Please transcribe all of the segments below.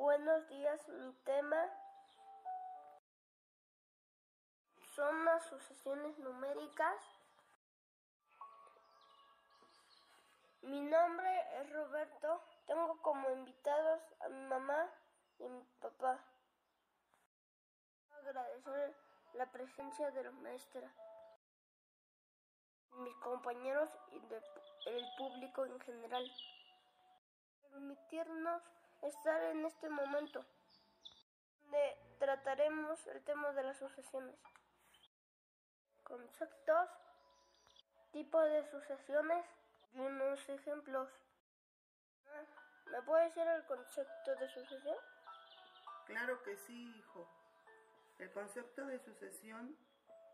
buenos días. Mi tema son las sucesiones numéricas. Mi nombre es Roberto. Tengo como invitados a mi mamá y a mi papá. Agradecer la presencia de los maestros, mis compañeros y del público en general. Permitirnos estar en este momento donde trataremos el tema de las sucesiones. Conceptos, tipo de sucesiones y unos ejemplos. ¿Me puede decir el concepto de sucesión? Claro que sí, hijo. El concepto de sucesión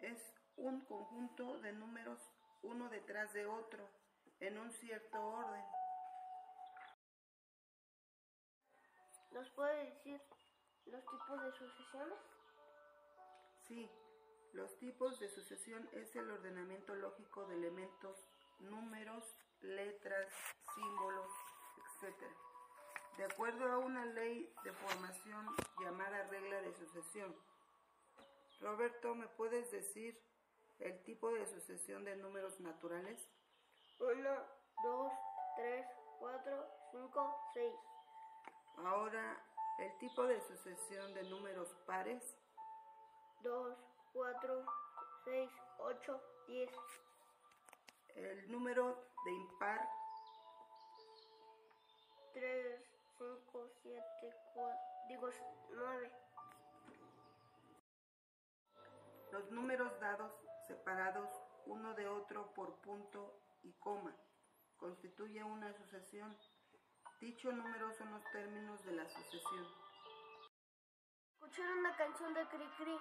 es un conjunto de números uno detrás de otro en un cierto orden. ¿Nos puede decir los tipos de sucesiones? Sí, los tipos de sucesión es el ordenamiento lógico de elementos, números, letras, símbolos, etc. De acuerdo a una ley de formación llamada regla de sucesión. Roberto, ¿me puedes decir el tipo de sucesión de números naturales? 1, 2, 3, 4, 5, 6. Ahora, el tipo de sucesión de números pares. 2, 4, 6, 8, 10. El número de impar. 3, 5, 7, 4, digo 9. Los números dados separados uno de otro por punto y coma constituye una sucesión. Dicho número son los términos de la sucesión. Escuchar una canción de Cri Cri.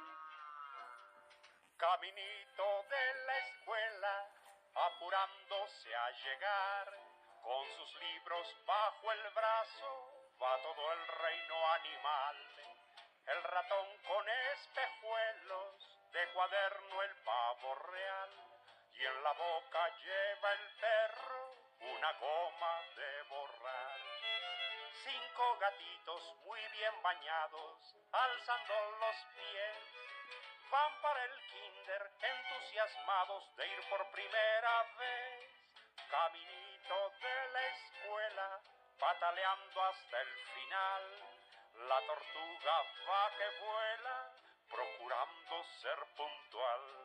Caminito de la escuela, apurándose a llegar, con sus libros bajo el brazo, va todo el reino animal. El ratón con espejuelos, de cuaderno el pavo real, y en la boca lleva el perro una goma de borrar. Cinco gatitos muy bien bañados, alzando los pies, van para el kinder entusiasmados de ir por primera vez. Caminito de la escuela, pataleando hasta el final, la tortuga va que vuela, procurando ser puntual.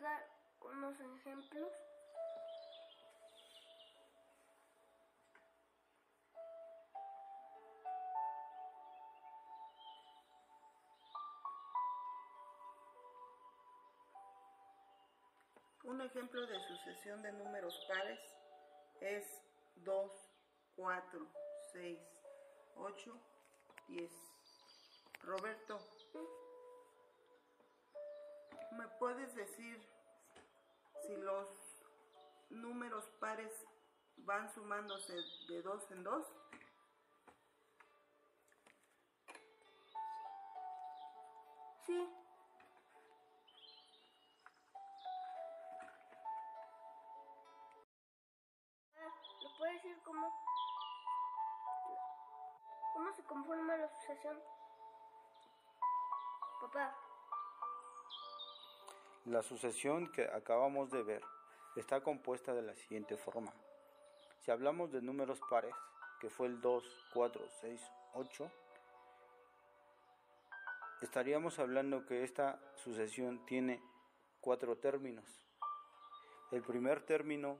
Dar unos ejemplos? Un ejemplo de sucesión de números pares es 2, 4, 6, 8, 10. Roberto, ¿Me puedes decir si los números pares van sumándose de dos en dos? Sí. ¿Lo puedes decir cómo? ¿Cómo se conforma la sucesión? Papá. La sucesión que acabamos de ver está compuesta de la siguiente forma. Si hablamos de números pares, que fue el 2, 4, 6, 8, estaríamos hablando que esta sucesión tiene cuatro términos. El primer término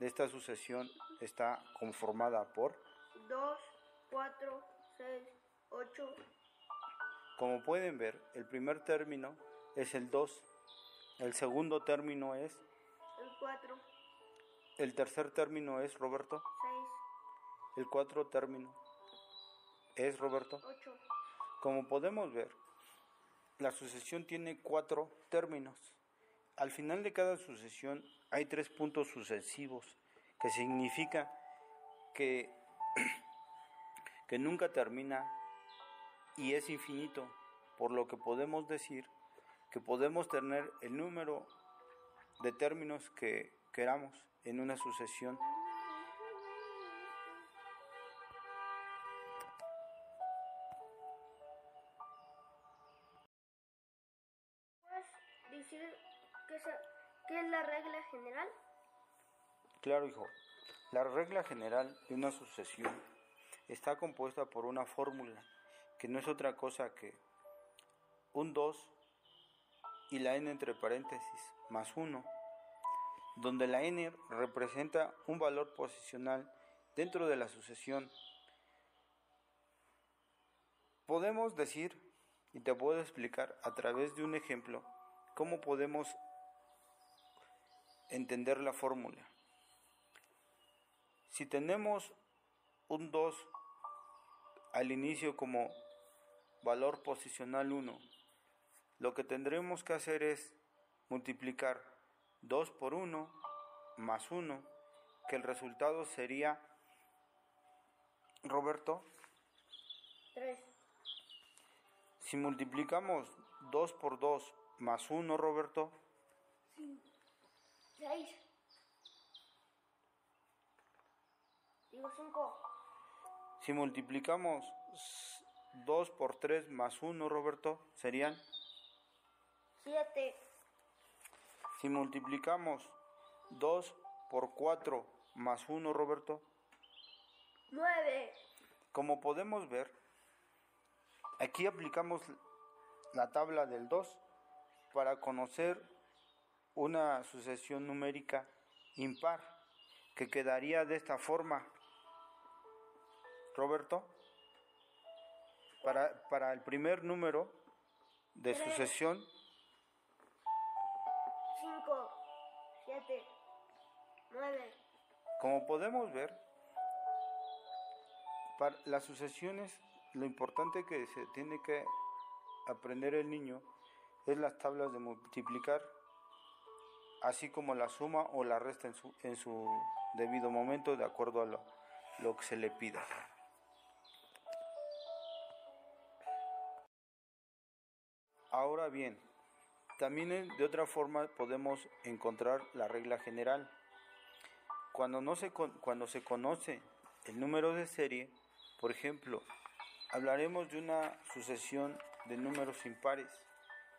de esta sucesión está conformada por, 2, 4, 6, 8, como pueden ver, el primer término es el 2, el segundo término es, el 4, el tercer término es Roberto, 6, el cuatro término es Roberto. 8. Como podemos ver, la sucesión tiene cuatro términos. Al final de cada sucesión hay tres puntos sucesivos, que significa que, que nunca termina y es infinito, por lo que podemos decir que podemos tener el número de términos que queramos en una sucesión. ¿Puedes decir qué es, qué es la regla general? Claro, hijo. La regla general de una sucesión está compuesta por una fórmula que no es otra cosa que un 2 y la n entre paréntesis más 1, donde la n representa un valor posicional dentro de la sucesión. Podemos decir, y te puedo explicar a través de un ejemplo, cómo podemos entender la fórmula. Si tenemos un 2 al inicio como valor posicional 1, lo que tendremos que hacer es multiplicar 2 por 1 más 1, que el resultado sería, Roberto, 3, si multiplicamos 2 por 2 más 1, Roberto, 6. Digo 5. si multiplicamos 2 por 3 más 1, Roberto, serían 7. Si multiplicamos 2 por 4 más 1, Roberto, 9. como podemos ver, aquí aplicamos la tabla del 2 para conocer una sucesión numérica impar que quedaría de esta forma. Roberto, para, para el primer número de sucesión 5. 7. 9. Como podemos ver, para las sucesiones, lo importante que se tiene que aprender el niño es las tablas de multiplicar, así como la suma o la resta en su, debido momento, de acuerdo a lo que se le pida. Ahora bien, también en- de otra forma podemos encontrar la regla general. Cuando, no se, cuando se conoce el número de serie, por ejemplo, hablaremos de una sucesión de números impares,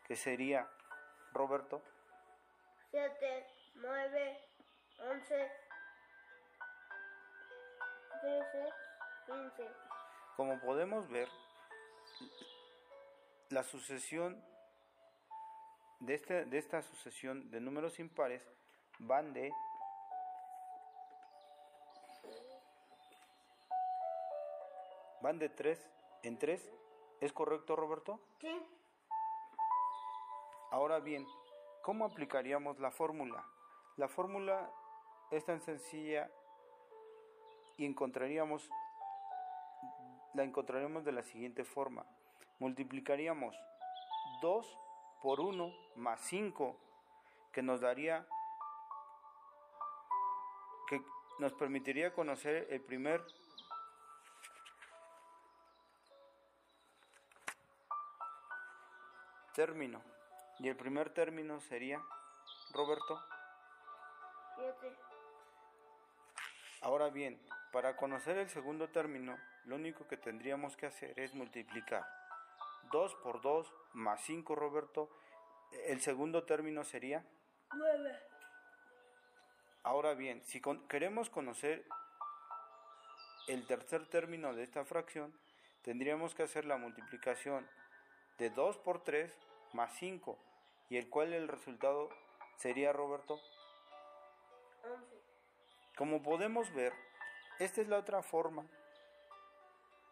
que sería, Roberto, 7. 9. 11. 13. 15. como podemos ver, la sucesión de, este, de esta sucesión de números impares van de van de 3 en 3. ¿Es correcto, Roberto? Sí. Ahora bien, ¿cómo aplicaríamos la fórmula? La fórmula es tan sencilla y encontraríamos la encontraremos de la siguiente forma. Multiplicaríamos 2 por 1 más 5, que nos daría que nos permitiría conocer el primer término. Y el primer término sería, Roberto, 7. ahora bien, Para conocer el segundo término, lo único que tendríamos que hacer es multiplicar 2 por 2 más 5, Roberto. El segundo término sería 9. Ahora bien, si queremos conocer el tercer término de esta fracción, tendríamos que hacer la multiplicación de 2 por 3 más 5, y el cual el resultado sería, Roberto. 11. Como podemos ver, esta es la otra forma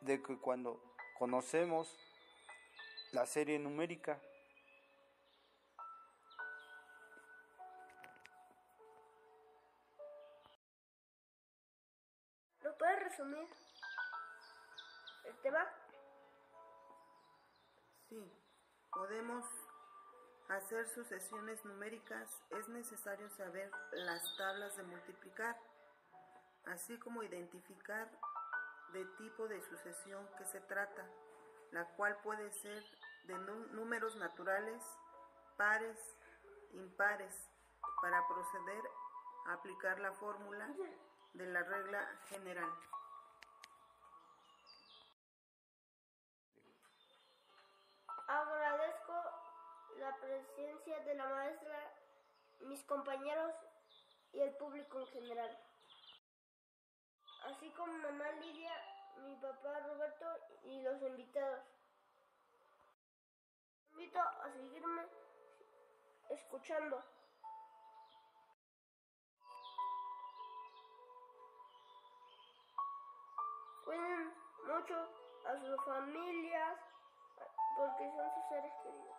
de que cuando conocemos la serie numérica, ¿Lo puedes resumir? ¿El tema? Sí, podemos hacer sucesiones numéricas. Es necesario saber las tablas de multiplicar así como identificar de tipo de sucesión que se trata, la cual puede ser de números naturales, pares, impares, para proceder a aplicar la fórmula de la regla general. Agradezco la presencia de la maestra, mis compañeros y el público en general así como mamá Lidia, mi papá Roberto y los invitados. A seguirme escuchando. Cuiden mucho a sus familias porque son sus seres queridos.